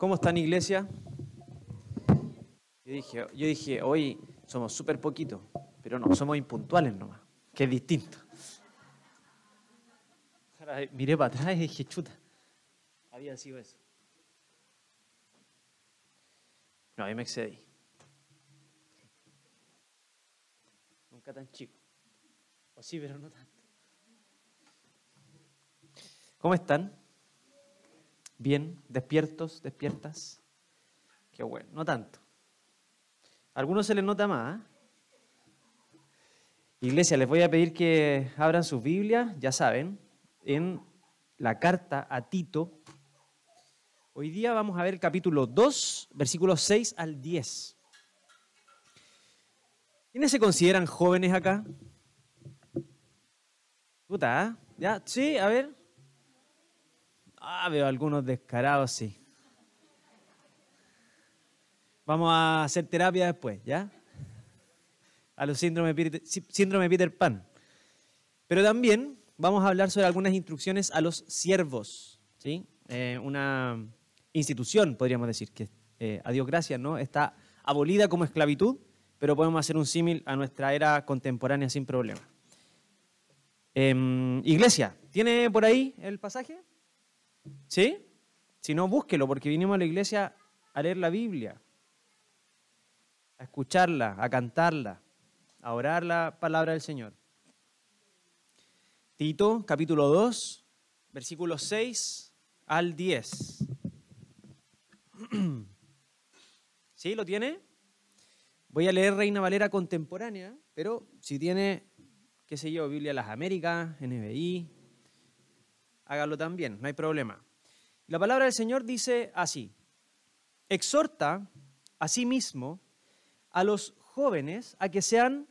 ¿Cómo están, iglesia? Yo dije, yo dije hoy somos súper poquitos, pero no, somos impuntuales nomás, que es distinto. Ahora, miré para atrás y dije, chuta, había sido eso. No, ahí me excedí. Nunca tan chico. O sí, pero no tanto. ¿Cómo están? ¿Bien? ¿Despiertos? ¿Despiertas? Qué bueno, no tanto. A algunos se les nota más. ¿eh? Iglesia, les voy a pedir que abran sus Biblias, ya saben, en la carta a Tito. Hoy día vamos a ver el capítulo 2, versículos 6 al 10. ¿Quiénes se consideran jóvenes acá? Puta, ¿eh? ¿Ya? Sí, a ver. Ah, veo algunos descarados, sí. Vamos a hacer terapia después, ¿ya? A los síndrome Peter, Peter Pan. Pero también vamos a hablar sobre algunas instrucciones a los siervos, ¿sí? Eh, una institución, podríamos decir, que eh, a Dios gracias, ¿no? Está abolida como esclavitud, pero podemos hacer un símil a nuestra era contemporánea sin problema. Em, iglesia, ¿tiene por ahí el pasaje? ¿Sí? Si no, búsquelo, porque vinimos a la iglesia a leer la Biblia, a escucharla, a cantarla, a orar la palabra del Señor. Tito, capítulo 2, versículos 6 al 10. ¿Sí? ¿Lo tiene? Voy a leer Reina Valera contemporánea, pero si tiene, qué sé yo, Biblia de las Américas, NBI, hágalo también, no hay problema. La palabra del Señor dice así, exhorta a sí mismo a los jóvenes a que sean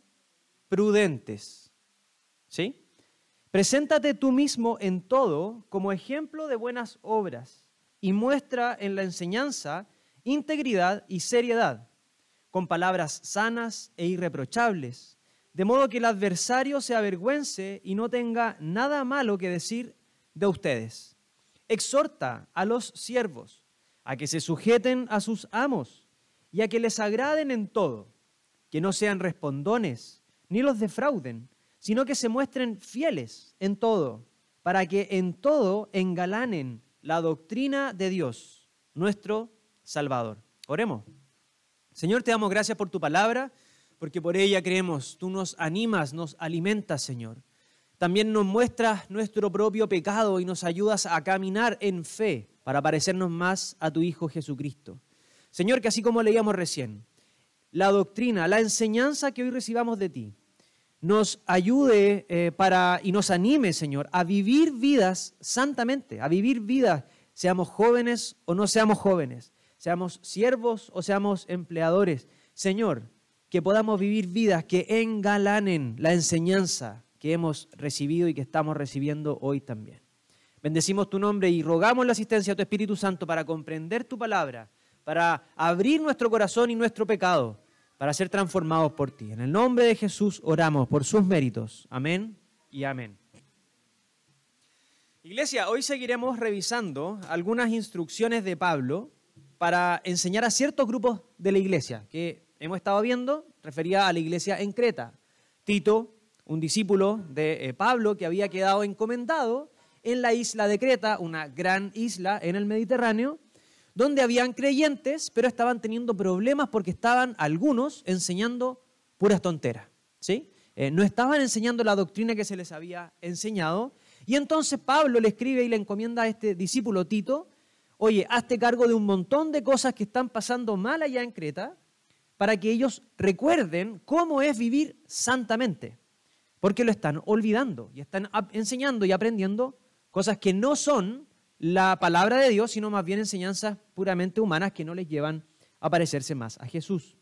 prudentes. ¿Sí? Preséntate tú mismo en todo como ejemplo de buenas obras y muestra en la enseñanza integridad y seriedad, con palabras sanas e irreprochables, de modo que el adversario se avergüence y no tenga nada malo que decir de ustedes. Exhorta a los siervos a que se sujeten a sus amos y a que les agraden en todo, que no sean respondones ni los defrauden, sino que se muestren fieles en todo, para que en todo engalanen la doctrina de Dios, nuestro Salvador. Oremos. Señor, te damos gracias por tu palabra, porque por ella creemos, tú nos animas, nos alimentas, Señor. También nos muestras nuestro propio pecado y nos ayudas a caminar en fe para parecernos más a tu Hijo Jesucristo. Señor, que así como leíamos recién, la doctrina, la enseñanza que hoy recibamos de ti, nos ayude eh, para y nos anime, Señor, a vivir vidas santamente, a vivir vidas, seamos jóvenes o no seamos jóvenes, seamos siervos o seamos empleadores. Señor, que podamos vivir vidas que engalanen la enseñanza que hemos recibido y que estamos recibiendo hoy también. Bendecimos tu nombre y rogamos la asistencia de tu Espíritu Santo para comprender tu palabra, para abrir nuestro corazón y nuestro pecado, para ser transformados por ti. En el nombre de Jesús oramos por sus méritos. Amén y amén. Iglesia, hoy seguiremos revisando algunas instrucciones de Pablo para enseñar a ciertos grupos de la iglesia que hemos estado viendo, refería a la iglesia en Creta. Tito, un discípulo de eh, Pablo que había quedado encomendado en la isla de Creta, una gran isla en el Mediterráneo, donde habían creyentes, pero estaban teniendo problemas porque estaban algunos enseñando puras tonteras. ¿sí? Eh, no estaban enseñando la doctrina que se les había enseñado. Y entonces Pablo le escribe y le encomienda a este discípulo Tito, oye, hazte cargo de un montón de cosas que están pasando mal allá en Creta, para que ellos recuerden cómo es vivir santamente porque lo están olvidando y están enseñando y aprendiendo cosas que no son la palabra de Dios, sino más bien enseñanzas puramente humanas que no les llevan a parecerse más a Jesús.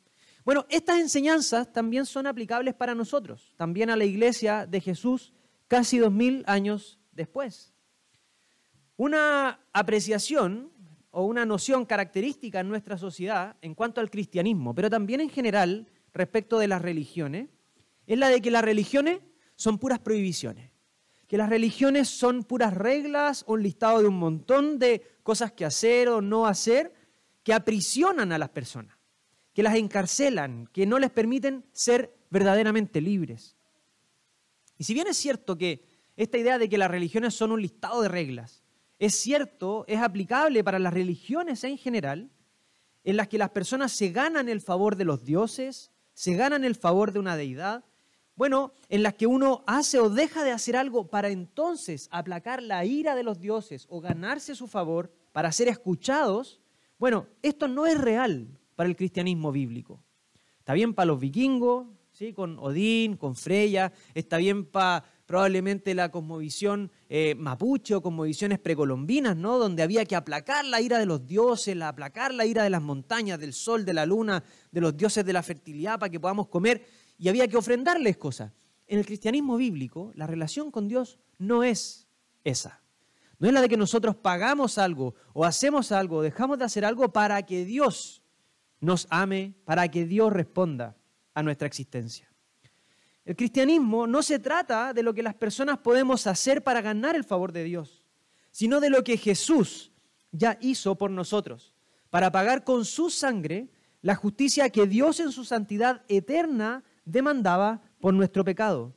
Bueno, estas enseñanzas también son aplicables para nosotros, también a la iglesia de Jesús casi dos mil años después. Una apreciación o una noción característica en nuestra sociedad en cuanto al cristianismo, pero también en general respecto de las religiones, es la de que las religiones son puras prohibiciones, que las religiones son puras reglas, un listado de un montón de cosas que hacer o no hacer, que aprisionan a las personas, que las encarcelan, que no les permiten ser verdaderamente libres. Y si bien es cierto que esta idea de que las religiones son un listado de reglas, es cierto, es aplicable para las religiones en general, en las que las personas se ganan el favor de los dioses, se ganan el favor de una deidad, bueno, en las que uno hace o deja de hacer algo para entonces aplacar la ira de los dioses o ganarse su favor para ser escuchados, bueno, esto no es real para el cristianismo bíblico. Está bien para los vikingos, ¿sí? con Odín, con Freya, está bien para probablemente la cosmovisión eh, mapuche o cosmovisiones precolombinas, ¿no? donde había que aplacar la ira de los dioses, aplacar la ira de las montañas, del sol, de la luna, de los dioses de la fertilidad para que podamos comer y había que ofrendarles cosas. En el cristianismo bíblico, la relación con Dios no es esa. No es la de que nosotros pagamos algo o hacemos algo, dejamos de hacer algo para que Dios nos ame, para que Dios responda a nuestra existencia. El cristianismo no se trata de lo que las personas podemos hacer para ganar el favor de Dios, sino de lo que Jesús ya hizo por nosotros, para pagar con su sangre la justicia que Dios en su santidad eterna demandaba por nuestro pecado.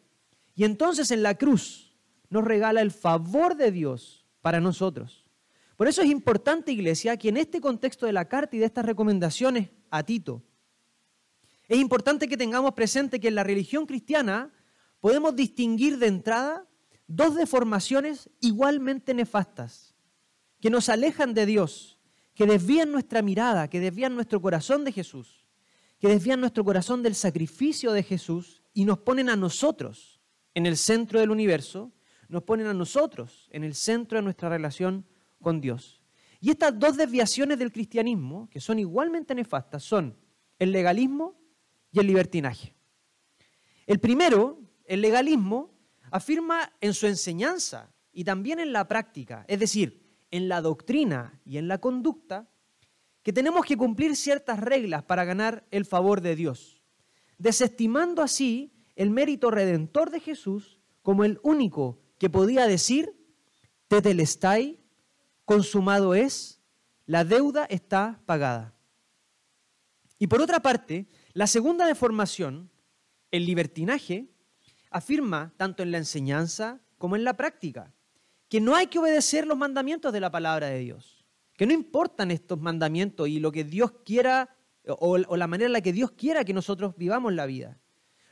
Y entonces en la cruz nos regala el favor de Dios para nosotros. Por eso es importante, iglesia, que en este contexto de la carta y de estas recomendaciones a Tito, es importante que tengamos presente que en la religión cristiana podemos distinguir de entrada dos deformaciones igualmente nefastas, que nos alejan de Dios, que desvían nuestra mirada, que desvían nuestro corazón de Jesús que desvían nuestro corazón del sacrificio de Jesús y nos ponen a nosotros en el centro del universo, nos ponen a nosotros en el centro de nuestra relación con Dios. Y estas dos desviaciones del cristianismo, que son igualmente nefastas, son el legalismo y el libertinaje. El primero, el legalismo, afirma en su enseñanza y también en la práctica, es decir, en la doctrina y en la conducta, que tenemos que cumplir ciertas reglas para ganar el favor de Dios, desestimando así el mérito redentor de Jesús como el único que podía decir, tetelestai, consumado es, la deuda está pagada. Y por otra parte, la segunda deformación, el libertinaje, afirma tanto en la enseñanza como en la práctica que no hay que obedecer los mandamientos de la palabra de Dios que no importan estos mandamientos y lo que Dios quiera o, la manera en la que Dios quiera que nosotros vivamos la vida.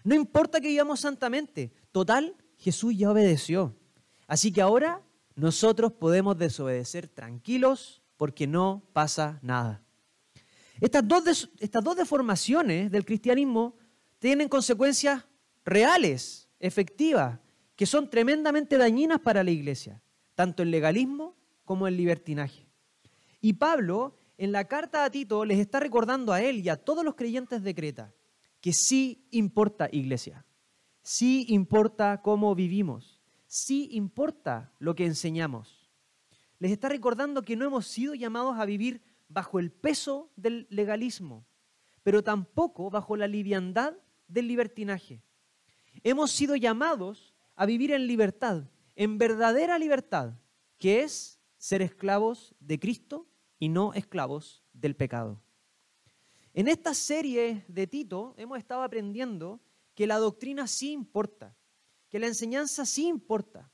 No importa que vivamos santamente. Total, Jesús ya obedeció. Así que ahora nosotros podemos desobedecer tranquilos porque no pasa nada. Estas dos, estas dos deformaciones del cristianismo tienen consecuencias reales, efectivas, que son tremendamente dañinas para la iglesia, tanto el legalismo como el libertinaje. Y Pablo, en la carta a Tito, les está recordando a él y a todos los creyentes de Creta que sí importa iglesia, sí importa cómo vivimos, sí importa lo que enseñamos. Les está recordando que no hemos sido llamados a vivir bajo el peso del legalismo, pero tampoco bajo la liviandad del libertinaje. Hemos sido llamados a vivir en libertad, en verdadera libertad, que es ser esclavos de Cristo y no esclavos del pecado. En esta serie de Tito hemos estado aprendiendo que la doctrina sí importa, que la enseñanza sí importa,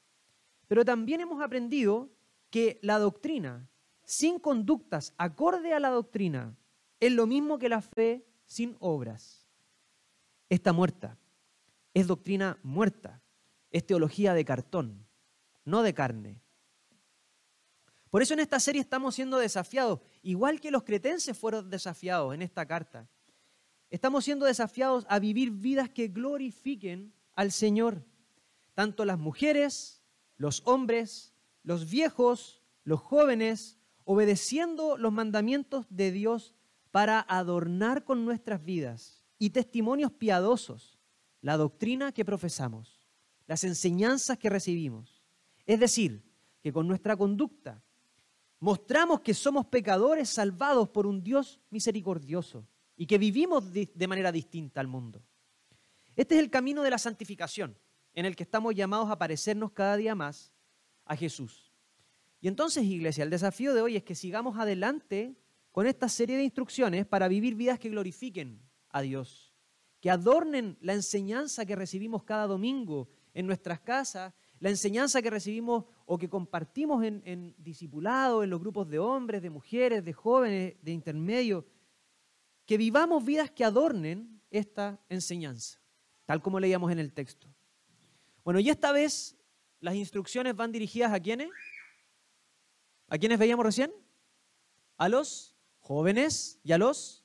pero también hemos aprendido que la doctrina sin conductas acorde a la doctrina es lo mismo que la fe sin obras. Está muerta, es doctrina muerta, es teología de cartón, no de carne. Por eso en esta serie estamos siendo desafiados, igual que los cretenses fueron desafiados en esta carta. Estamos siendo desafiados a vivir vidas que glorifiquen al Señor. Tanto las mujeres, los hombres, los viejos, los jóvenes, obedeciendo los mandamientos de Dios para adornar con nuestras vidas y testimonios piadosos la doctrina que profesamos, las enseñanzas que recibimos. Es decir, que con nuestra conducta mostramos que somos pecadores salvados por un Dios misericordioso y que vivimos de manera distinta al mundo. Este es el camino de la santificación, en el que estamos llamados a parecernos cada día más a Jesús. Y entonces, iglesia, el desafío de hoy es que sigamos adelante con esta serie de instrucciones para vivir vidas que glorifiquen a Dios, que adornen la enseñanza que recibimos cada domingo en nuestras casas, la enseñanza que recibimos o que compartimos en, en discipulado, en los grupos de hombres, de mujeres, de jóvenes, de intermedio, que vivamos vidas que adornen esta enseñanza, tal como leíamos en el texto. Bueno, y esta vez las instrucciones van dirigidas a quiénes? ¿A quiénes veíamos recién? A los jóvenes y a los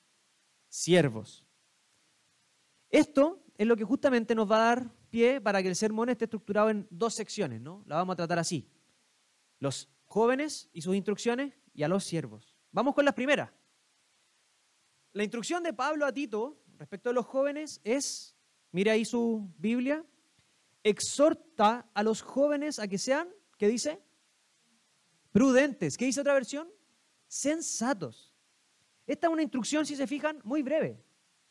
siervos. Esto es lo que justamente nos va a dar pie para que el sermón esté estructurado en dos secciones, ¿no? La vamos a tratar así. Los jóvenes y sus instrucciones y a los siervos. Vamos con las primeras. La instrucción de Pablo a Tito respecto a los jóvenes es, mire ahí su Biblia, exhorta a los jóvenes a que sean, ¿qué dice? Prudentes. ¿Qué dice otra versión? Sensatos. Esta es una instrucción, si se fijan, muy breve.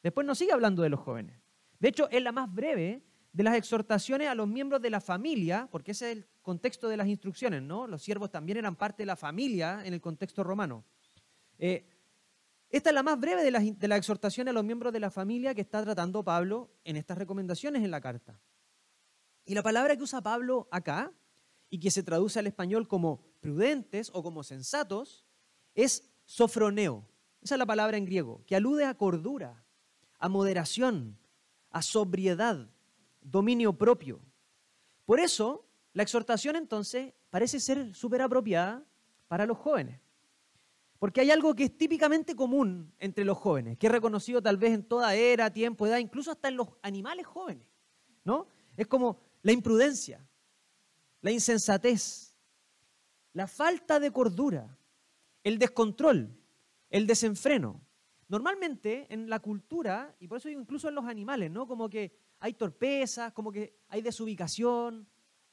Después no sigue hablando de los jóvenes. De hecho, es la más breve de las exhortaciones a los miembros de la familia, porque ese es el contexto de las instrucciones, ¿no? Los siervos también eran parte de la familia en el contexto romano. Eh, esta es la más breve de las, de exhortaciones a los miembros de la familia que está tratando Pablo en estas recomendaciones en la carta. Y la palabra que usa Pablo acá, y que se traduce al español como prudentes o como sensatos, es sofroneo. Esa es la palabra en griego, que alude a cordura, a moderación, a sobriedad, dominio propio. Por eso, la exhortación entonces parece ser súper apropiada para los jóvenes. Porque hay algo que es típicamente común entre los jóvenes, que es reconocido tal vez en toda era, tiempo, edad, incluso hasta en los animales jóvenes. ¿no? Es como la imprudencia, la insensatez, la falta de cordura, el descontrol, el desenfreno. Normalmente en la cultura, y por eso incluso en los animales, ¿no? Como que hay torpeza, como que hay desubicación,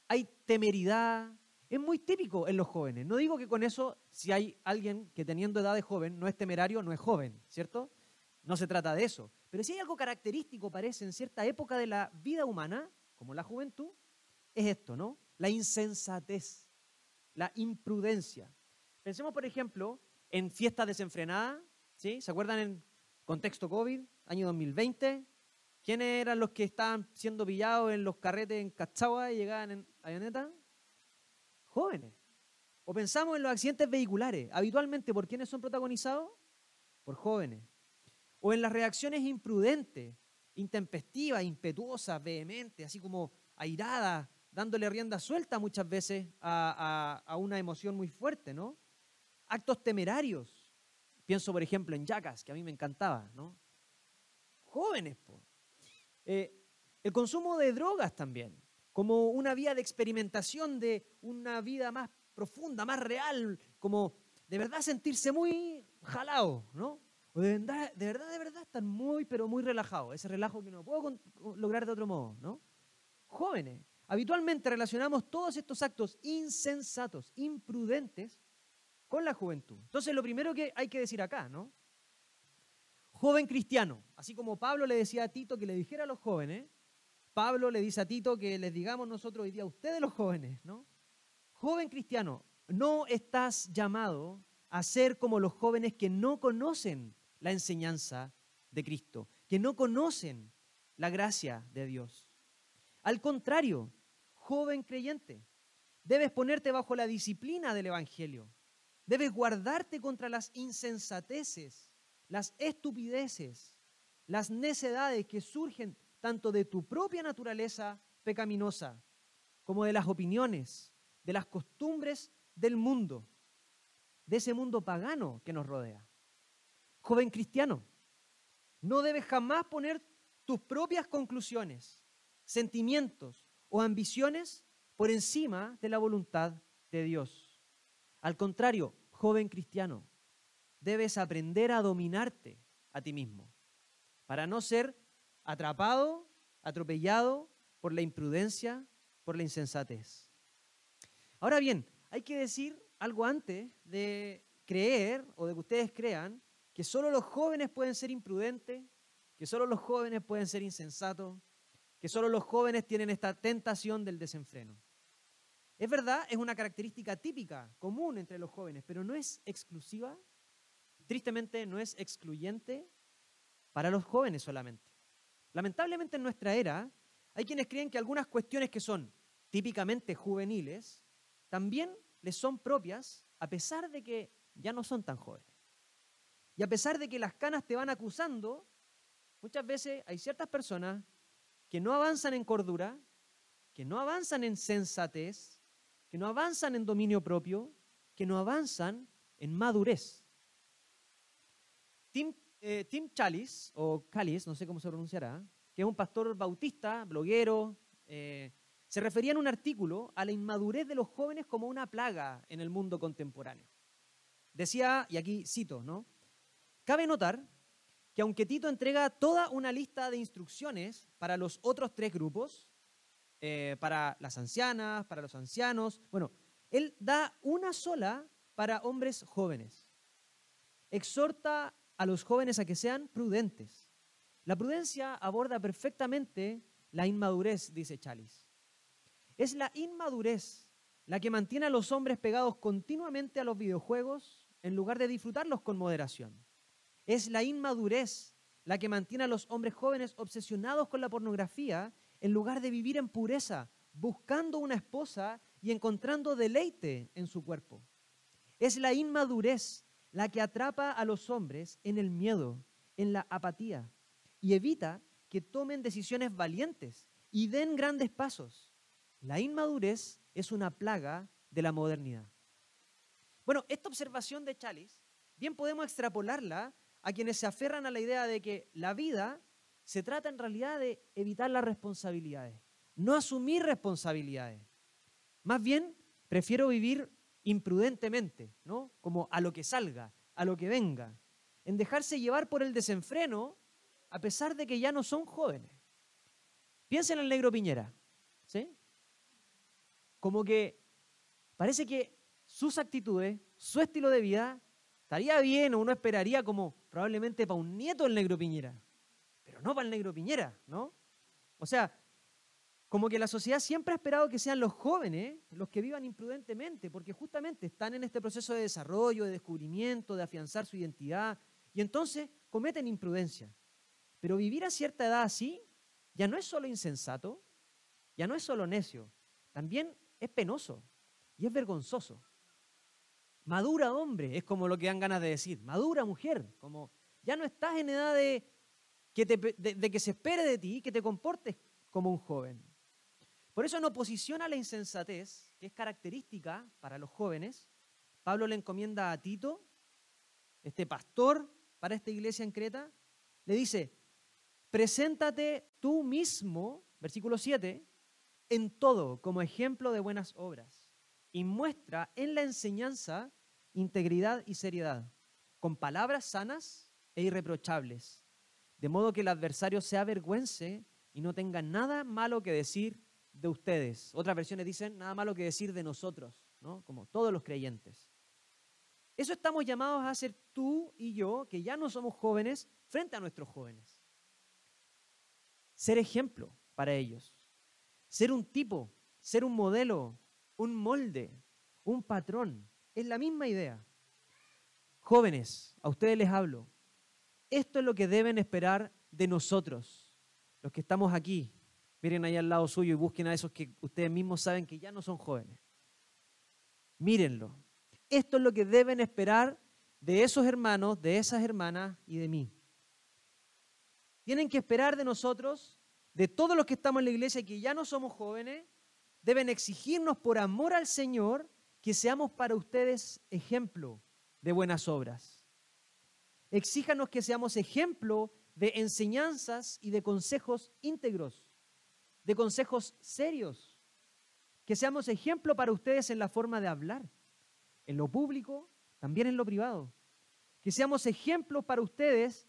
hay temeridad. Es muy típico en los jóvenes. No digo que con eso, si hay alguien que teniendo edad de joven no es temerario, no es joven, ¿cierto? No se trata de eso. Pero si hay algo característico, parece, en cierta época de la vida humana, como la juventud, es esto, ¿no? La insensatez, la imprudencia. Pensemos, por ejemplo, en fiestas desenfrenadas, ¿sí? ¿Se acuerdan en contexto COVID, año 2020? ¿Quiénes eran los que estaban siendo pillados en los carretes en Cachagua y llegaban en avioneta? Jóvenes. O pensamos en los accidentes vehiculares. Habitualmente, ¿por quiénes son protagonizados? Por jóvenes. O en las reacciones imprudentes, intempestivas, impetuosas, vehementes, así como airadas, dándole rienda suelta muchas veces a, una emoción muy fuerte, ¿no? Actos temerarios. Pienso, por ejemplo, en Yacas, que a mí me encantaba, ¿no? Jóvenes, po. Eh, el consumo de drogas también, como una vía de experimentación de una vida más profunda, más real, como de verdad sentirse muy jalado, ¿no? O de verdad, de verdad, de verdad estar muy, pero muy relajado, ese relajo que no puedo lograr de otro modo, ¿no? Jóvenes, habitualmente relacionamos todos estos actos insensatos, imprudentes, con la juventud. Entonces, lo primero que hay que decir acá, ¿no? Joven cristiano. Así como Pablo le decía a Tito que le dijera a los jóvenes, Pablo le dice a Tito que les digamos nosotros hoy día a ustedes los jóvenes, ¿no? Joven cristiano, no estás llamado a ser como los jóvenes que no conocen la enseñanza de Cristo, que no conocen la gracia de Dios. Al contrario, joven creyente, debes ponerte bajo la disciplina del Evangelio. Debes guardarte contra las insensateces las estupideces, las necedades que surgen tanto de tu propia naturaleza pecaminosa como de las opiniones, de las costumbres del mundo, de ese mundo pagano que nos rodea. Joven cristiano, no debes jamás poner tus propias conclusiones, sentimientos o ambiciones por encima de la voluntad de Dios. Al contrario, joven cristiano, debes aprender a dominarte a ti mismo para no ser atrapado, atropellado por la imprudencia, por la insensatez. Ahora bien, hay que decir algo antes de creer o de que ustedes crean que solo los jóvenes pueden ser imprudentes, que solo los jóvenes pueden ser insensatos, que solo los jóvenes tienen esta tentación del desenfreno. Es verdad, es una característica típica, común entre los jóvenes, pero no es exclusiva tristemente no es excluyente para los jóvenes solamente. Lamentablemente en nuestra era hay quienes creen que algunas cuestiones que son típicamente juveniles también les son propias a pesar de que ya no son tan jóvenes. Y a pesar de que las canas te van acusando, muchas veces hay ciertas personas que no avanzan en cordura, que no avanzan en sensatez, que no avanzan en dominio propio, que no avanzan en madurez. Tim, eh, o Calis, no sé cómo se pronunciará, que es un pastor bautista, bloguero, eh, se refería en un artículo a la inmadurez de los jóvenes como una plaga en el mundo contemporáneo. Decía, y aquí cito, ¿no? Cabe notar que aunque Tito entrega toda una lista de instrucciones para los otros tres grupos, eh, para las ancianas, para los ancianos, bueno, él da una sola para hombres jóvenes. Exhorta a los jóvenes a que sean prudentes. La prudencia aborda perfectamente la inmadurez, dice Chalice. Es la inmadurez la que mantiene a los hombres pegados continuamente a los videojuegos en lugar de disfrutarlos con moderación. Es la inmadurez la que mantiene a los hombres jóvenes obsesionados con la pornografía en lugar de vivir en pureza, buscando una esposa y encontrando deleite en su cuerpo. Es la inmadurez la que atrapa a los hombres en el miedo, en la apatía, y evita que tomen decisiones valientes y den grandes pasos. La inmadurez es una plaga de la modernidad. Bueno, esta observación de Chalice, bien podemos extrapolarla a quienes se aferran a la idea de que la vida se trata en realidad de evitar las responsabilidades, no asumir responsabilidades. Más bien, prefiero vivir imprudentemente, ¿no? Como a lo que salga, a lo que venga, en dejarse llevar por el desenfreno a pesar de que ya no son jóvenes. Piensen en el negro Piñera, ¿sí? Como que parece que sus actitudes, su estilo de vida, estaría bien o uno esperaría como probablemente para un nieto del negro Piñera, pero no para el negro Piñera, ¿no? O sea, como que la sociedad siempre ha esperado que sean los jóvenes los que vivan imprudentemente, porque justamente están en este proceso de desarrollo, de descubrimiento, de afianzar su identidad, y entonces cometen imprudencia. Pero vivir a cierta edad así ya no es solo insensato, ya no es solo necio, también es penoso y es vergonzoso. Madura hombre, es como lo que dan ganas de decir. Madura mujer, como ya no estás en edad de que, de, que se espere de ti que te comportes como un joven. Por eso en oposición a la insensatez, que es característica para los jóvenes, Pablo le encomienda a Tito, este pastor para esta iglesia en Creta, le dice, preséntate tú mismo, versículo 7, en todo como ejemplo de buenas obras y muestra en la enseñanza integridad y seriedad, con palabras sanas e irreprochables, de modo que el adversario se avergüence y no tenga nada malo que decir de ustedes. Otras versiones dicen nada malo que decir de nosotros, ¿no? como todos los creyentes. Eso estamos llamados a hacer tú y yo, que ya no somos jóvenes, frente a nuestros jóvenes. Ser ejemplo para ellos. Ser un tipo, ser un modelo, un molde, un patrón. Es la misma idea. Jóvenes, a ustedes les hablo. Esto es lo que deben esperar de nosotros, los que estamos aquí. Miren ahí al lado suyo y busquen a esos que ustedes mismos saben que ya no son jóvenes. Mírenlo. Esto es lo que deben esperar de esos hermanos, de esas hermanas y de mí. Tienen que esperar de nosotros, de todos los que estamos en la iglesia y que ya no somos jóvenes, deben exigirnos por amor al Señor que seamos para ustedes ejemplo de buenas obras. Exíjanos que seamos ejemplo de enseñanzas y de consejos íntegros, de consejos serios, que seamos ejemplo para ustedes en la forma de hablar, en lo público, también en lo privado, que seamos ejemplos para ustedes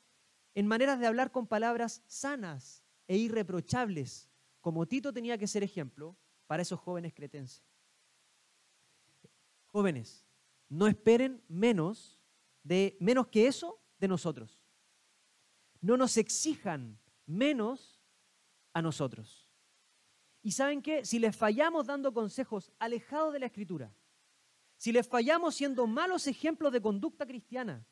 en maneras de hablar con palabras sanas e irreprochables, como Tito tenía que ser ejemplo para esos jóvenes cretenses. Jóvenes, no esperen menos de menos que eso de nosotros. No nos exijan menos a nosotros. Y saben qué, si les fallamos dando consejos alejados de la escritura, si les fallamos siendo malos ejemplos de conducta cristiana,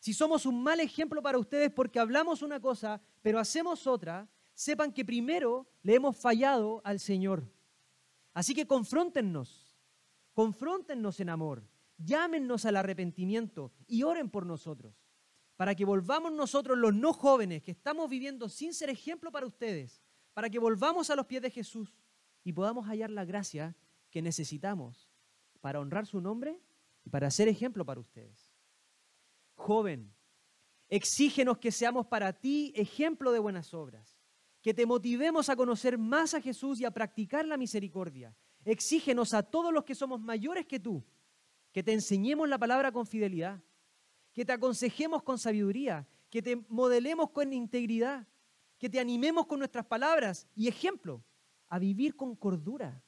si somos un mal ejemplo para ustedes porque hablamos una cosa, pero hacemos otra, sepan que primero le hemos fallado al Señor. Así que confróntennos, confróntennos en amor, llámennos al arrepentimiento y oren por nosotros, para que volvamos nosotros los no jóvenes que estamos viviendo sin ser ejemplo para ustedes, para que volvamos a los pies de Jesús y podamos hallar la gracia que necesitamos para honrar su nombre y para ser ejemplo para ustedes. Joven, exígenos que seamos para ti ejemplo de buenas obras, que te motivemos a conocer más a Jesús y a practicar la misericordia. Exígenos a todos los que somos mayores que tú, que te enseñemos la palabra con fidelidad, que te aconsejemos con sabiduría, que te modelemos con integridad, que te animemos con nuestras palabras y ejemplo a vivir con cordura,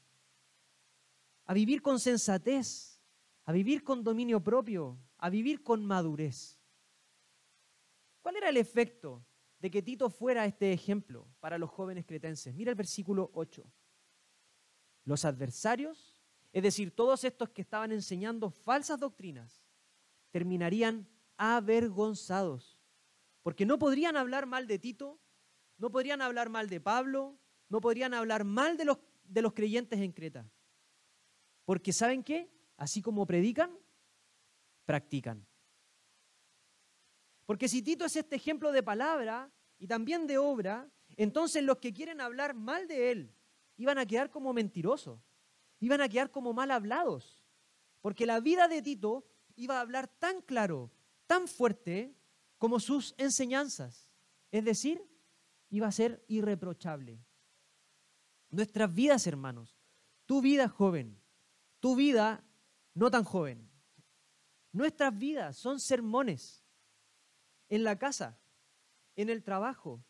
a vivir con sensatez, a vivir con dominio propio, a vivir con madurez. ¿Cuál era el efecto de que Tito fuera este ejemplo para los jóvenes cretenses? Mira el versículo 8. Los adversarios, es decir, todos estos que estaban enseñando falsas doctrinas, terminarían avergonzados, porque no podrían hablar mal de Tito, no podrían hablar mal de Pablo, no podrían hablar mal de los, de los creyentes en Creta. Porque ¿saben qué? Así como predican, practican. Porque si Tito es este ejemplo de palabra y también de obra, entonces los que quieren hablar mal de él iban a quedar como mentirosos, iban a quedar como mal hablados. Porque la vida de Tito iba a hablar tan claro, tan fuerte como sus enseñanzas. Es decir, iba a ser irreprochable. Nuestras vidas, hermanos, tu vida joven, tu vida no tan joven, Nuestras vidas son sermones en la casa, en el trabajo,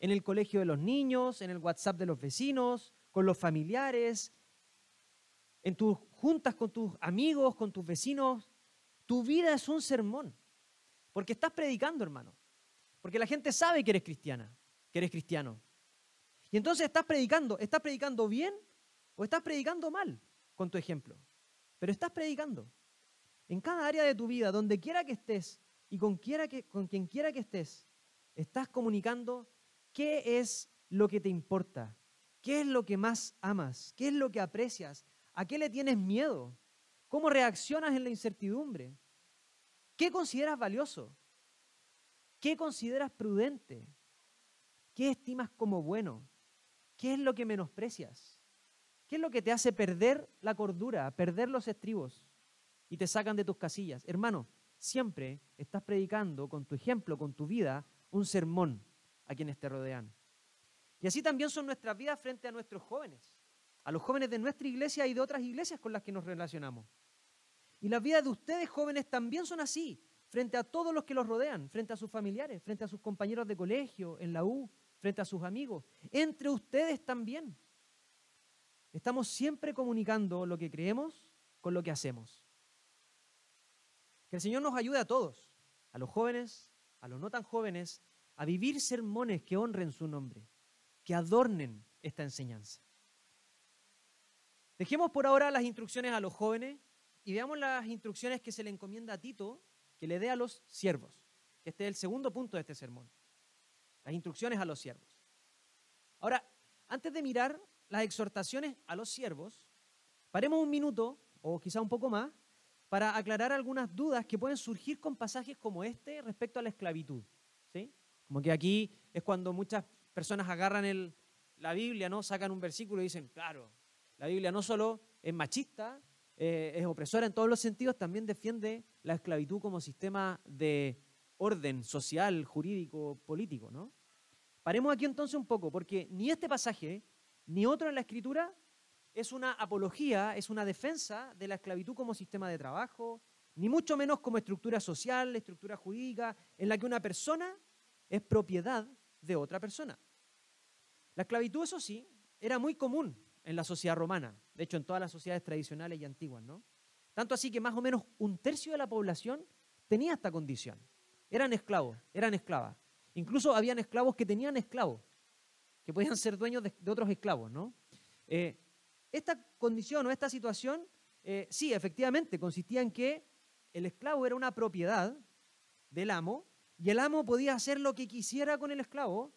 en el colegio de los niños, en el WhatsApp de los vecinos, con los familiares, en tus juntas con tus amigos, con tus vecinos. Tu vida es un sermón, porque estás predicando, hermano. Porque la gente sabe que eres cristiana, eres cristiano. Y entonces estás predicando, ¿estás predicando bien o estás predicando mal con tu ejemplo? Pero estás predicando en cada área de tu vida, donde quiera que estés y con, que, con quien quiera que estés, estás comunicando qué es lo que te importa, qué es lo que más amas, qué es lo que aprecias, a qué le tienes miedo, cómo reaccionas en la incertidumbre, qué consideras valioso, qué consideras prudente, qué estimas como bueno, qué es lo que menosprecias, qué es lo que te hace perder la cordura, perder los estribos y te sacan de tus casillas. Hermano, siempre estás predicando con tu ejemplo, con tu vida, un sermón a quienes te rodean. Y así también son nuestras vidas frente a nuestros jóvenes, a los jóvenes de nuestra iglesia y de otras iglesias con las que nos relacionamos. Y las vidas de ustedes jóvenes también son así, frente a todos los que los rodean, frente a sus familiares, frente a sus compañeros de colegio, en la U, frente a sus amigos, entre ustedes también. Estamos siempre comunicando lo que creemos con lo que hacemos. Que el Señor nos ayude a todos, a los jóvenes, a los no tan jóvenes, a vivir sermones que honren su nombre, que adornen esta enseñanza. Dejemos por ahora las instrucciones a los jóvenes y veamos las instrucciones que se le encomienda a Tito que le dé a los siervos, que este es el segundo punto de este sermón. Las instrucciones a los siervos. Ahora, antes de mirar las exhortaciones a los siervos, paremos un minuto, o quizá un poco más, para aclarar algunas dudas que pueden surgir con pasajes como este respecto a la esclavitud. ¿sí? Como que aquí es cuando muchas personas agarran la Biblia, ¿no? sacan un versículo y dicen, claro, la Biblia no solo es machista, eh, es opresora en todos los sentidos, también defiende la esclavitud como sistema de orden social, jurídico, político. ¿no? Paremos aquí entonces un poco, porque ni este pasaje ni otro en la Escritura es una apología, es una defensa de la esclavitud como sistema de trabajo, ni mucho menos como estructura social, estructura jurídica, en la que una persona es propiedad de otra persona. La esclavitud, eso sí, era muy común en la sociedad romana, de hecho en todas las sociedades tradicionales y antiguas, ¿no? Tanto así que más o menos un tercio de la población tenía esta condición. Eran esclavos, eran esclavas. Incluso habían esclavos que tenían esclavos, que podían ser dueños de, otros esclavos, ¿no? Eh, esta condición o esta situación, eh, sí, efectivamente, consistía en que el esclavo era una propiedad del amo y el amo podía hacer lo que quisiera con el esclavo,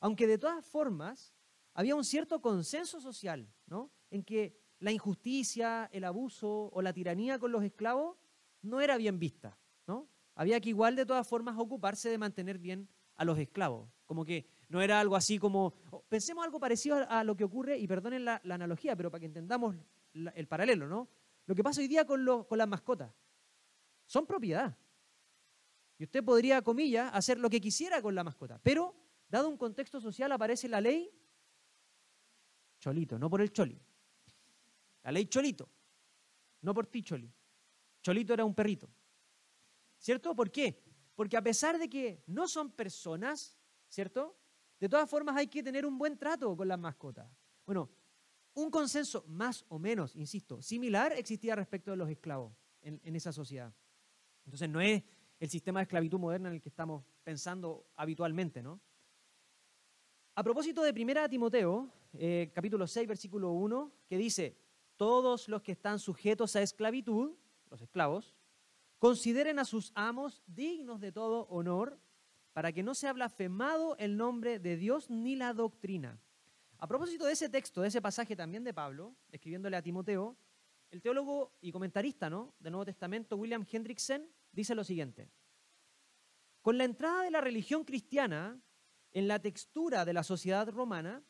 aunque de todas formas había un cierto consenso social, ¿no? En que la injusticia, el abuso o la tiranía con los esclavos no era bien vista, ¿no? Había que igual de todas formas ocuparse de mantener bien a los esclavos, como que no era algo así como, pensemos algo parecido a, lo que ocurre, y perdonen la, analogía, pero para que entendamos el paralelo, ¿no? Lo que pasa hoy día con, con las mascotas, son propiedad. Y usted podría, comillas, hacer lo que quisiera con la mascota, pero dado un contexto social aparece la ley Cholito, no por el Choli. La ley Cholito, no por ti Choli. Cholito era un perrito. ¿Cierto? ¿Por qué? Porque a pesar de que no son personas, ¿cierto? De todas formas hay que tener un buen trato con las mascotas. Bueno, un consenso más o menos, insisto, similar existía respecto de los esclavos en, esa sociedad. Entonces no es el sistema de esclavitud moderna en el que estamos pensando habitualmente, ¿no? A propósito de 1 Timoteo, eh, capítulo 6, versículo 1, que dice, todos los que están sujetos a esclavitud, los esclavos, consideren a sus amos dignos de todo honor, para que no sea blasfemado el nombre de Dios ni la doctrina. A propósito de ese texto, de ese pasaje también de Pablo, escribiéndole a Timoteo, el teólogo y comentarista ¿no? del Nuevo Testamento, William Hendrickson, dice lo siguiente. Con la entrada de la religión cristiana en la textura de la sociedad romana,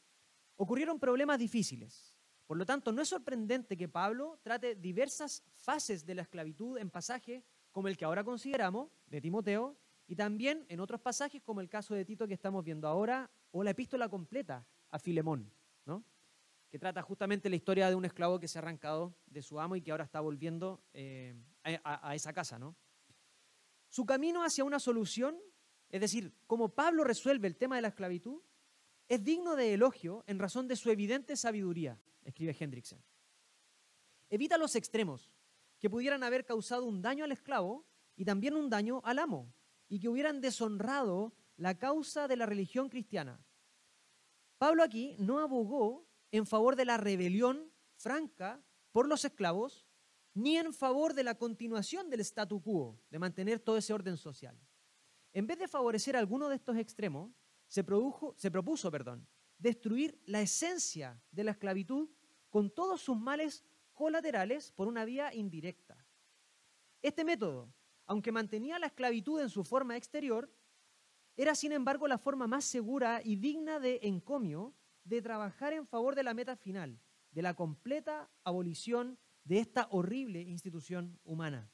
ocurrieron problemas difíciles. Por lo tanto, no es sorprendente que Pablo trate diversas fases de la esclavitud en pasajes como el que ahora consideramos, de Timoteo, y también en otros pasajes como el caso de Tito que estamos viendo ahora, o la epístola completa a Filemón, ¿no? que trata justamente la historia de un esclavo que se ha arrancado de su amo y que ahora está volviendo eh, a, esa casa. ¿no? Su camino hacia una solución, es decir, cómo Pablo resuelve el tema de la esclavitud, es digno de elogio en razón de su evidente sabiduría, escribe Hendrickson. Evita los extremos que pudieran haber causado un daño al esclavo y también un daño al amo, y que hubieran deshonrado la causa de la religión cristiana. Pablo aquí no abogó en favor de la rebelión franca por los esclavos, ni en favor de la continuación del statu quo, de mantener todo ese orden social. En vez de favorecer alguno de estos extremos, se, produjo, se propuso perdón, destruir la esencia de la esclavitud con todos sus males colaterales por una vía indirecta. Este método, aunque mantenía la esclavitud en su forma exterior, era sin embargo la forma más segura y digna de encomio de trabajar en favor de la meta final, de la completa abolición de esta horrible institución humana,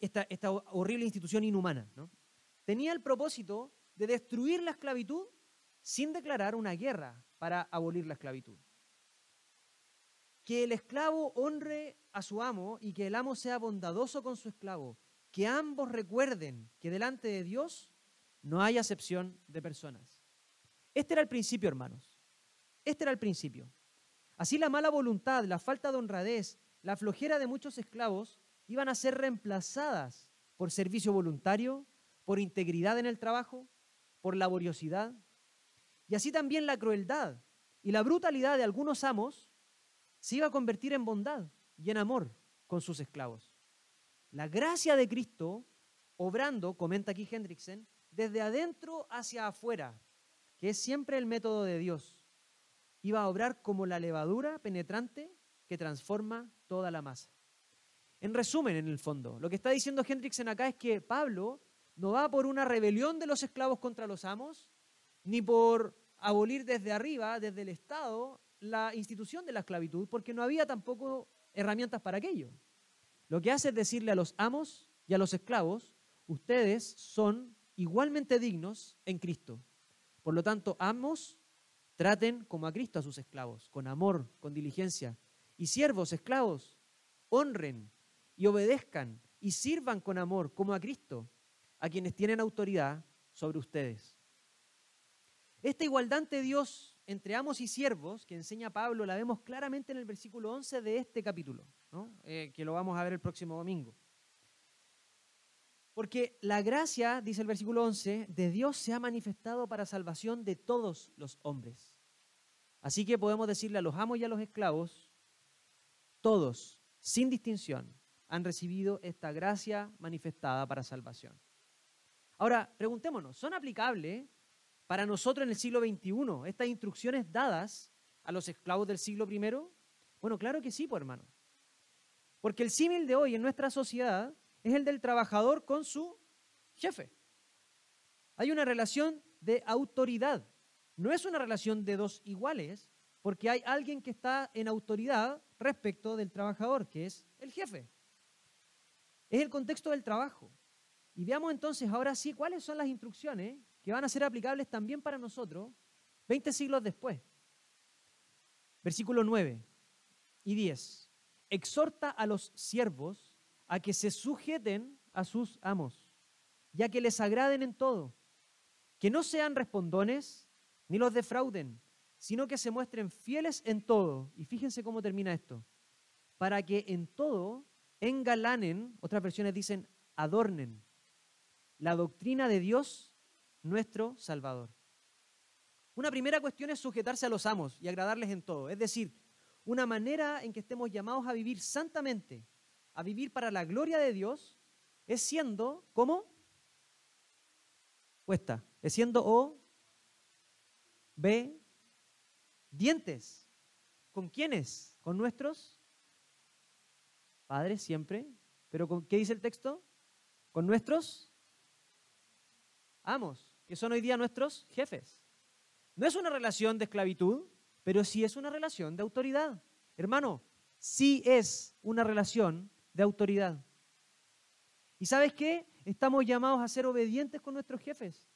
esta, horrible institución inhumana. Tenía el propósito de destruir la esclavitud sin declarar una guerra para abolir la esclavitud. Que el esclavo honre a su amo y que el amo sea bondadoso con su esclavo. Que ambos recuerden que delante de Dios no hay acepción de personas. Este era el principio, hermanos. Este era el principio. Así la mala voluntad, la falta de honradez, la flojera de muchos esclavos iban a ser reemplazadas por servicio voluntario, por integridad en el trabajo, por laboriosidad. Y así también la crueldad y la brutalidad de algunos amos se iba a convertir en bondad y en amor con sus esclavos. La gracia de Cristo, obrando, comenta aquí Hendrickson, desde adentro hacia afuera, que es siempre el método de Dios iba a obrar como la levadura penetrante que transforma toda la masa. En resumen, en el fondo, lo que está diciendo Hendrickson acá es que Pablo no va por una rebelión de los esclavos contra los amos, ni por abolir desde arriba, desde el Estado, la institución de la esclavitud, porque no había tampoco herramientas para aquello. Lo que hace es decirle a los amos y a los esclavos, ustedes son igualmente dignos en Cristo. Por lo tanto, amos Traten como a Cristo a sus esclavos, con amor, con diligencia. Y siervos, esclavos, honren y obedezcan y sirvan con amor como a Cristo, a quienes tienen autoridad sobre ustedes. Esta igualdad de Dios entre amos y siervos que enseña Pablo la vemos claramente en el versículo 11 de este capítulo, eh, que lo vamos a ver el próximo domingo. Porque la gracia, dice el versículo 11, de Dios se ha manifestado para salvación de todos los hombres. Así que podemos decirle a los amos y a los esclavos, todos, sin distinción, han recibido esta gracia manifestada para salvación. Ahora, preguntémonos, ¿son aplicables para nosotros en el siglo XXI estas instrucciones dadas a los esclavos del siglo I? Bueno, claro que sí, pues hermano. Porque el símil de hoy en nuestra sociedad es el del trabajador con su jefe. Hay una relación de autoridad. No es una relación de dos iguales, porque hay alguien que está en autoridad respecto del trabajador, que es el jefe. Es el contexto del trabajo. Y veamos entonces ahora sí cuáles son las instrucciones que van a ser aplicables también para nosotros 20 siglos después. Versículo 9 y 10. Exhorta a los siervos a que se sujeten a sus amos, ya que les agraden en todo, que no sean respondones ni los defrauden, sino que se muestren fieles en todo. Y fíjense cómo termina esto. Para que en todo engalanen, otras versiones dicen, adornen la doctrina de Dios, nuestro Salvador. Una primera cuestión es sujetarse a los amos y agradarles en todo. Es decir, una manera en que estemos llamados a vivir santamente, a vivir para la gloria de Dios, es siendo, ¿cómo? Cuesta, es siendo O, B, dientes. ¿Con quiénes? ¿Con nuestros padres siempre? ¿Pero con qué dice el texto? ¿Con nuestros amos, que son hoy día nuestros jefes? No es una relación de esclavitud, pero sí es una relación de autoridad. Hermano, sí es una relación de autoridad. ¿Y sabes qué? Estamos llamados a ser obedientes con nuestros jefes,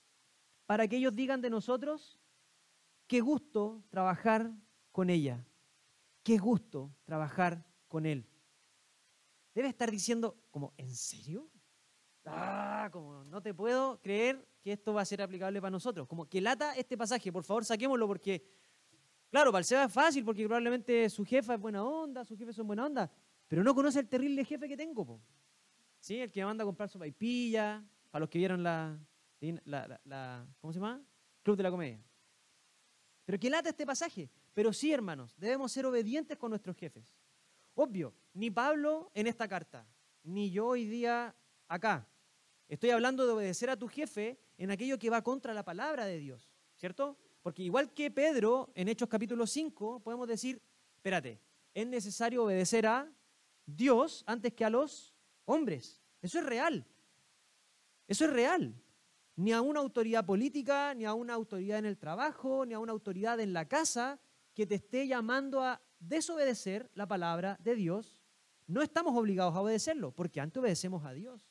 para que ellos digan de nosotros, qué gusto trabajar con ella, qué gusto trabajar con él. Debe estar diciendo, como, ¿en serio? Ah, como, no te puedo creer que esto va a ser aplicable para nosotros. Como que lata este pasaje, por favor, saquémoslo porque Claro, para el Seba es fácil porque probablemente su jefa es buena onda, sus jefes son buena onda, pero no conoce el terrible jefe que tengo. ¿Sí? El que me manda a comprar su paipilla, para los que vieron la, la, ¿cómo se llama? Club de la Comedia. Pero que lata este pasaje. Pero sí, hermanos, debemos ser obedientes con nuestros jefes. Obvio, ni Pablo en esta carta, ni yo hoy día acá. Estoy hablando de obedecer a tu jefe en aquello que va contra la palabra de Dios, ¿cierto? Porque igual que Pedro en Hechos capítulo 5, podemos decir, espérate, es necesario obedecer a Dios antes que a los hombres. Eso es real. Eso es real. Ni a una autoridad política, ni a una autoridad en el trabajo, ni a una autoridad en la casa que te esté llamando a desobedecer la palabra de Dios. No estamos obligados a obedecerlo, porque antes obedecemos a Dios.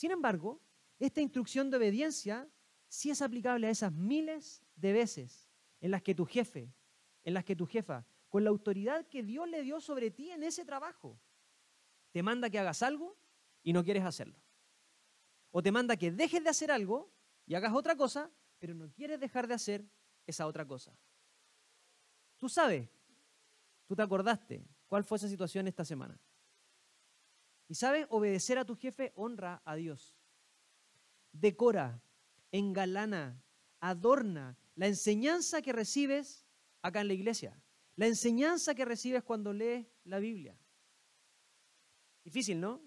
Sin embargo, esta instrucción de obediencia sí es aplicable a esas miles de veces en las que tu jefe, en las que tu jefa, con la autoridad que Dios le dio sobre ti en ese trabajo, te manda que hagas algo y no quieres hacerlo. O te manda que dejes de hacer algo y hagas otra cosa, pero no quieres dejar de hacer esa otra cosa. Tú sabes, tú te acordaste cuál fue esa situación esta semana. Y sabes, obedecer a tu jefe honra a Dios. Decora, engalana, adorna la enseñanza que recibes acá en la iglesia, la enseñanza que recibes cuando lees la Biblia. Difícil, ¿no?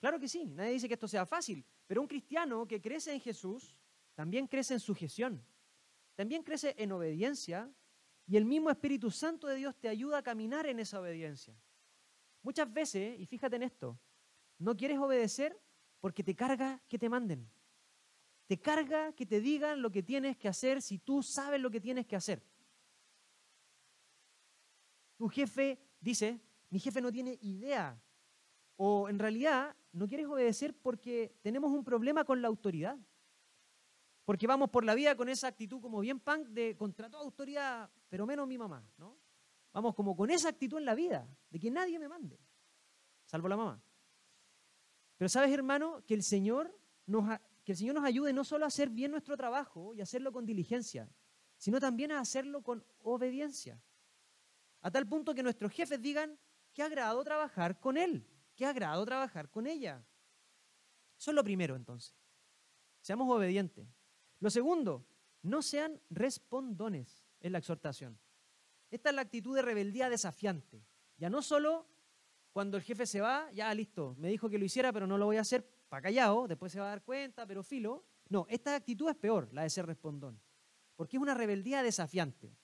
Claro que sí, nadie dice que esto sea fácil, pero un cristiano que crece en Jesús también crece en sujeción, también crece en obediencia y el mismo Espíritu Santo de Dios te ayuda a caminar en esa obediencia. Muchas veces, y fíjate en esto, no quieres obedecer porque te carga que te manden. Te carga que te digan lo que tienes que hacer si tú sabes lo que tienes que hacer. Tu jefe dice, mi jefe no tiene idea. O en realidad no quieres obedecer porque tenemos un problema con la autoridad. Porque vamos por la vida con esa actitud como bien punk de contra toda autoridad, pero menos mi mamá, ¿no? Vamos como con esa actitud en la vida, de que nadie me mande, salvo la mamá. Pero sabes, hermano, que el Señor nos, que el Señor nos ayude no solo a hacer bien nuestro trabajo y hacerlo con diligencia, sino también a hacerlo con obediencia. A tal punto que nuestros jefes digan, qué agrado trabajar con Él, qué agrado trabajar con ella. Eso es lo primero entonces. Seamos obedientes. Lo segundo, no sean respondones en la exhortación. Esta es la actitud de rebeldía desafiante. Ya no solo cuando el jefe se va, ya listo, me dijo que lo hiciera, pero no lo voy a hacer para callado, después se va a dar cuenta, pero filo. No, esta actitud es peor, la de ser respondón, porque es una rebeldía desafiante.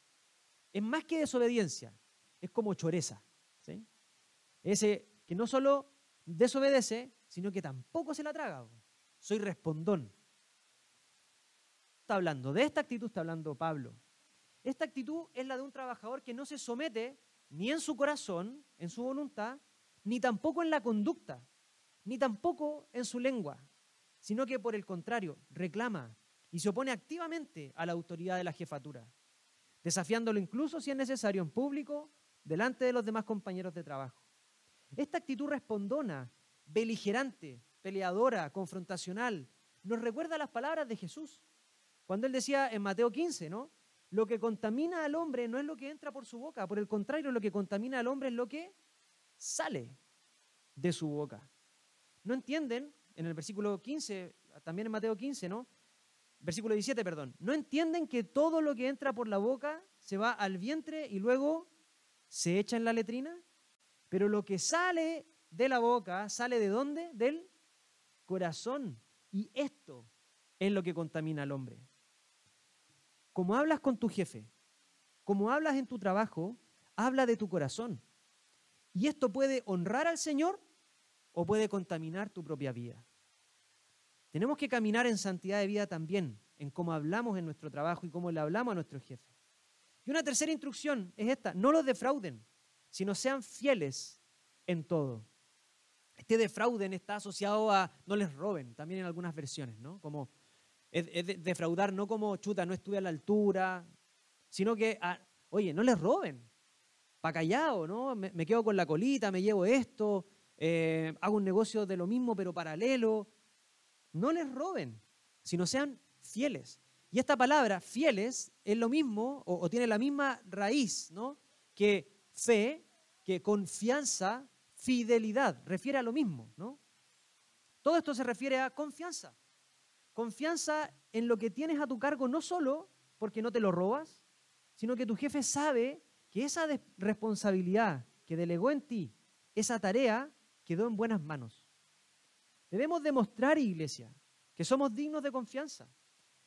Es más que desobediencia, es como choreza. ¿sí? Ese que no solo desobedece, sino que tampoco se la traga. Soy respondón. Está hablando de esta actitud, está hablando Pablo. Esta actitud es la de un trabajador que no se somete ni en su corazón, en su voluntad, ni tampoco en la conducta, ni tampoco en su lengua, sino que por el contrario, reclama y se opone activamente a la autoridad de la jefatura, desafiándolo incluso si es necesario en público, delante de los demás compañeros de trabajo. Esta actitud respondona, beligerante, peleadora, confrontacional, nos recuerda las palabras de Jesús, cuando él decía en Mateo 15, ¿no? Lo que contamina al hombre no es lo que entra por su boca, por el contrario, lo que contamina al hombre es lo que sale de su boca. ¿No entienden? En el versículo 15, también en Mateo 15, ¿no? Versículo 17, perdón. ¿No entienden que todo lo que entra por la boca se va al vientre y luego se echa en la letrina? Pero lo que sale de la boca, ¿sale de dónde? Del corazón. Y esto es lo que contamina al hombre. Como hablas con tu jefe, como hablas en tu trabajo, habla de tu corazón. Y esto puede honrar al Señor o puede contaminar tu propia vida. Tenemos que caminar en santidad de vida también, en cómo hablamos en nuestro trabajo y cómo le hablamos a nuestro jefe. Y una tercera instrucción es esta, no los defrauden, sino sean fieles en todo. Este defrauden está asociado a no les roben, también en algunas versiones, ¿no? Como es, defraudar no como chuta, no estuve a la altura, sino que, ah, oye, no les roben, pa' callado, ¿no? Me, quedo con la colita, me llevo esto, eh, hago un negocio de lo mismo pero paralelo. No les roben, sino sean fieles. Y esta palabra, fieles, es lo mismo o, o tiene la misma raíz, ¿no? Que fe, que confianza, fidelidad, refiere a lo mismo, ¿no? Todo esto se refiere a confianza. Confianza en lo que tienes a tu cargo no solo porque no te lo robas, sino que tu jefe sabe que esa responsabilidad que delegó en ti, esa tarea, quedó en buenas manos. Debemos demostrar, iglesia, que somos dignos de confianza.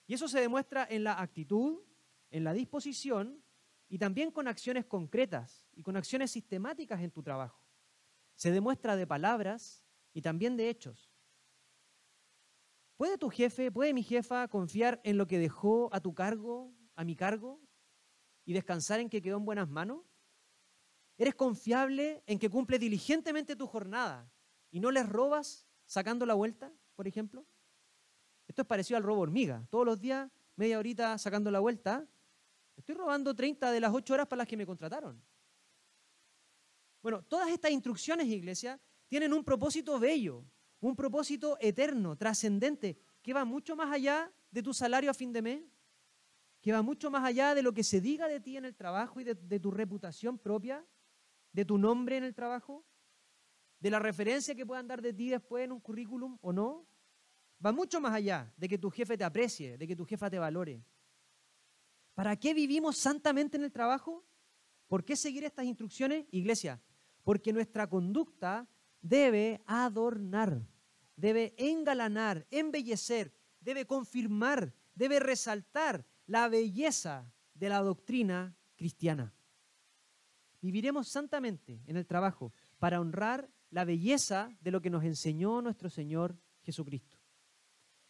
Y eso se demuestra en la actitud, en la disposición y también con acciones concretas y con acciones sistemáticas en tu trabajo. Se demuestra de palabras y también de hechos. ¿Puede tu jefe, puede mi jefa confiar en lo que dejó a tu cargo, a mi cargo, y descansar en que quedó en buenas manos? ¿Eres confiable en que cumple diligentemente tu jornada y no les robas sacando la vuelta, por ejemplo? Esto es parecido al robo hormiga. Todos los días, media horita sacando la vuelta, estoy robando 30 de las 8 horas para las que me contrataron. Bueno, todas estas instrucciones, iglesia, tienen un propósito bello, un propósito eterno, trascendente, que va mucho más allá de tu salario a fin de mes, que va mucho más allá de lo que se diga de ti en el trabajo y de, tu reputación propia, de tu nombre en el trabajo, de la referencia que puedan dar de ti después en un currículum o no. Va mucho más allá de que tu jefe te aprecie, de que tu jefa te valore. ¿Para qué vivimos santamente en el trabajo? ¿Por qué seguir estas instrucciones? Iglesia, porque nuestra conducta debe adornar, debe engalanar, embellecer, debe confirmar, debe resaltar la belleza de la doctrina cristiana. Viviremos santamente en el trabajo para honrar la belleza de lo que nos enseñó nuestro Señor Jesucristo.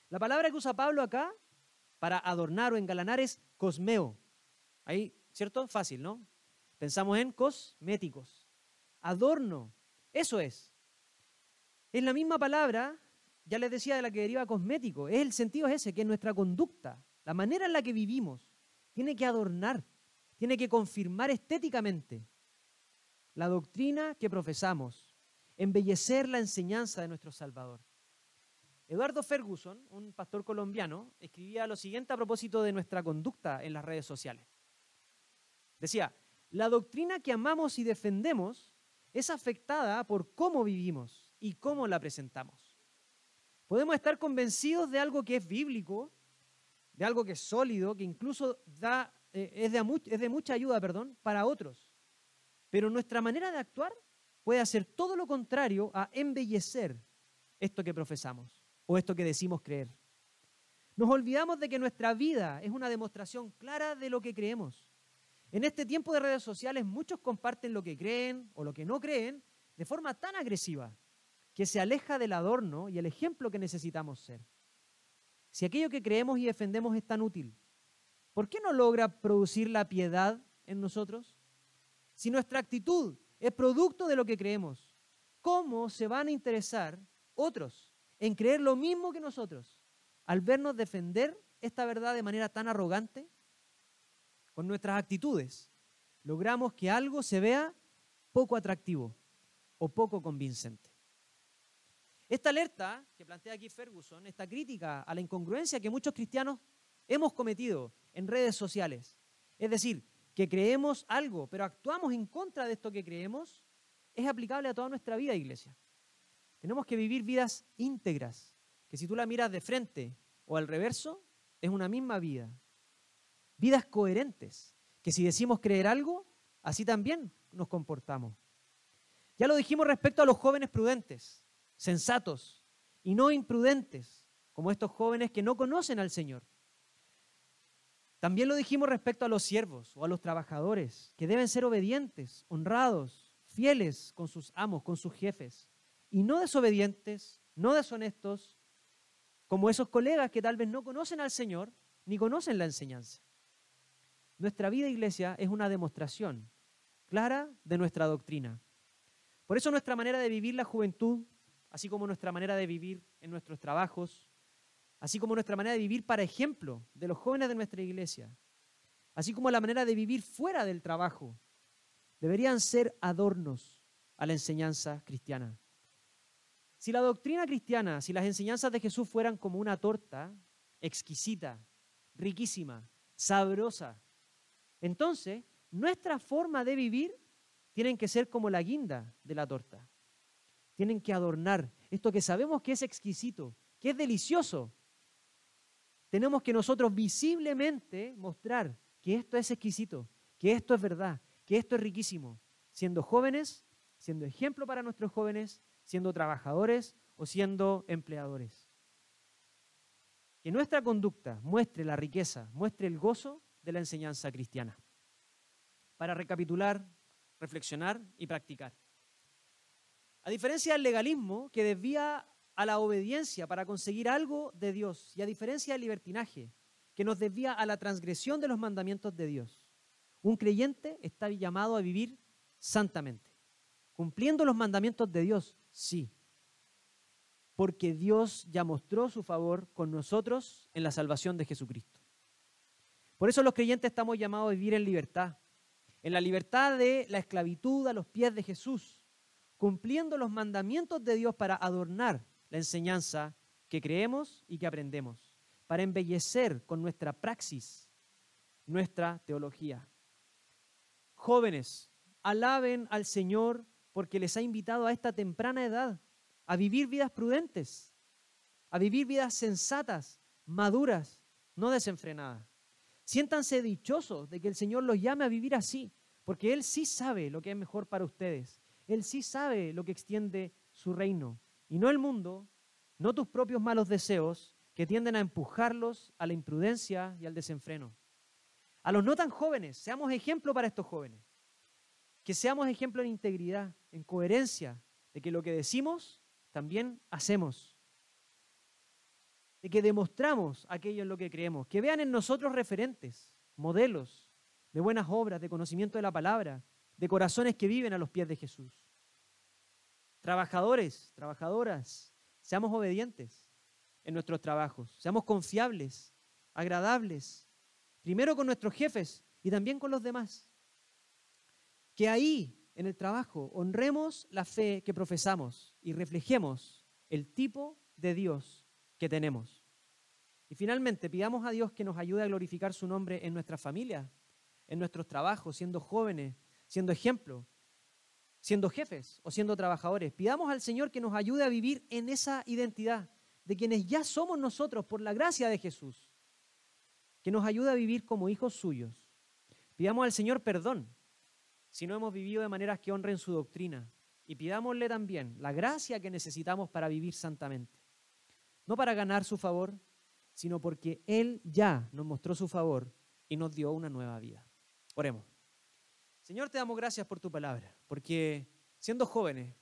La palabra que usa Pablo acá para adornar o engalanar es cosmeo. Ahí, ¿cierto? Fácil, ¿no? Pensamos en cosméticos. Adorno, eso es. Es la misma palabra, ya les decía, de la que deriva cosmético. Es el sentido ese, que nuestra conducta, la manera en la que vivimos, tiene que adornar, tiene que confirmar estéticamente la doctrina que profesamos, embellecer la enseñanza de nuestro Salvador. Eduardo Ferguson, un pastor colombiano, escribía lo siguiente a propósito de nuestra conducta en las redes sociales. Decía, la doctrina que amamos y defendemos es afectada por cómo vivimos y cómo la presentamos. Podemos estar convencidos de algo que es bíblico, de algo que es sólido, que incluso da, eh, es, de, es de mucha ayuda perdón, para otros. Pero nuestra manera de actuar puede hacer todo lo contrario a embellecer esto que profesamos. o esto que decimos creer. Nos olvidamos de que nuestra vida es una demostración clara de lo que creemos. En este tiempo de redes sociales muchos comparten lo que creen o lo que no creen de forma tan agresiva que se aleja del adorno y el ejemplo que necesitamos ser. Si aquello que creemos y defendemos es tan útil, ¿por qué no logra producir la piedad en nosotros? Si nuestra actitud es producto de lo que creemos, ¿cómo se van a interesar otros en creer lo mismo que nosotros al vernos defender esta verdad de manera tan arrogante? Con nuestras actitudes logramos que algo se vea poco atractivo o poco convincente. Esta alerta que plantea aquí Ferguson, esta crítica a la incongruencia que muchos cristianos hemos cometido en redes sociales, es decir, que creemos algo, pero actuamos en contra de esto que creemos, es aplicable a toda nuestra vida, iglesia. Tenemos que vivir vidas íntegras, que si tú la miras de frente o al reverso, es una misma vida. Vidas coherentes, que si decimos creer algo, así también nos comportamos. Ya lo dijimos respecto a los jóvenes prudentes, sensatos y no imprudentes, como estos jóvenes que no conocen al Señor. También lo dijimos respecto a los siervos o a los trabajadores, que deben ser obedientes, honrados, fieles con sus amos, con sus jefes, y no desobedientes, no deshonestos, como esos colegas que tal vez no conocen al Señor ni conocen la enseñanza. Nuestra vida, iglesia, es una demostración clara de nuestra doctrina. Por eso nuestra manera de vivir la juventud, así como nuestra manera de vivir en nuestros trabajos, así como nuestra manera de vivir para ejemplo de los jóvenes de nuestra iglesia, así como la manera de vivir fuera del trabajo, deberían ser adornos a la enseñanza cristiana. Si la doctrina cristiana, si las enseñanzas de Jesús fueran como una torta exquisita, riquísima, sabrosa, entonces nuestra forma de vivir tienen que ser como la guinda de la torta. Tienen que adornar esto que sabemos que es exquisito, que es delicioso. Tenemos que nosotros visiblemente mostrar que esto es exquisito, que esto es verdad, que esto es riquísimo, siendo jóvenes, siendo ejemplo para nuestros jóvenes, siendo trabajadores o siendo empleadores. Que nuestra conducta muestre la riqueza, muestre el gozo de la enseñanza cristiana. Para recapitular, reflexionar y practicar. A diferencia del legalismo que desvía a la obediencia para conseguir algo de Dios y a diferencia del libertinaje que nos desvía a la transgresión de los mandamientos de Dios, un creyente está llamado a vivir santamente, cumpliendo los mandamientos de Dios, sí, porque Dios ya mostró su favor con nosotros en la salvación de Jesucristo. Por eso los creyentes estamos llamados a vivir en libertad, en la libertad de la esclavitud a los pies de Jesús, cumpliendo los mandamientos de Dios para adornar la enseñanza que creemos y que aprendemos, para embellecer con nuestra praxis nuestra teología. Jóvenes, alaben al Señor porque les ha invitado a esta temprana edad a vivir vidas prudentes, a vivir vidas sensatas, maduras, no desenfrenadas. Siéntanse dichosos de que el Señor los llame a vivir así, porque Él sí sabe lo que es mejor para ustedes. Él sí sabe lo que extiende su reino. Y no el mundo, no tus propios malos deseos que tienden a empujarlos a la imprudencia y al desenfreno. A los no tan jóvenes, seamos ejemplo para estos jóvenes. Que seamos ejemplo en integridad, en coherencia, de que lo que decimos también hacemos. De que demostramos aquello en lo que creemos. Que vean en nosotros referentes, modelos de buenas obras, de conocimiento de la palabra, de corazones que viven a los pies de Jesús. Trabajadores, trabajadoras, seamos obedientes en nuestros trabajos, seamos confiables, agradables, primero con nuestros jefes y también con los demás. Que ahí, en el trabajo, honremos la fe que profesamos y reflejemos el tipo de Dios que tenemos. Y finalmente, pidamos a Dios que nos ayude a glorificar su nombre en nuestra familia, en nuestros trabajos, siendo jóvenes, siendo ejemplo, siendo jefes o siendo trabajadores. Pidamos al Señor que nos ayude a vivir en esa identidad de quienes ya somos nosotros por la gracia de Jesús. Que nos ayude a vivir como hijos suyos. Pidamos al Señor perdón si no hemos vivido de maneras que honren su doctrina. Y pidámosle también la gracia que necesitamos para vivir santamente. no para ganar su favor, sino porque Él ya nos mostró su favor y nos dio una nueva vida. Oremos. Señor, te damos gracias por tu palabra, porque siendo jóvenes